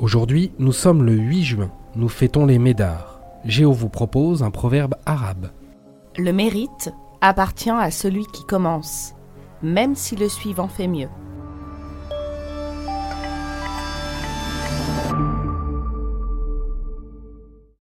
Aujourd'hui, nous sommes le 8 juin. Nous fêtons les Médars. Géo vous propose un proverbe arabe. Le mérite appartient à celui qui commence, même si le suivant fait mieux.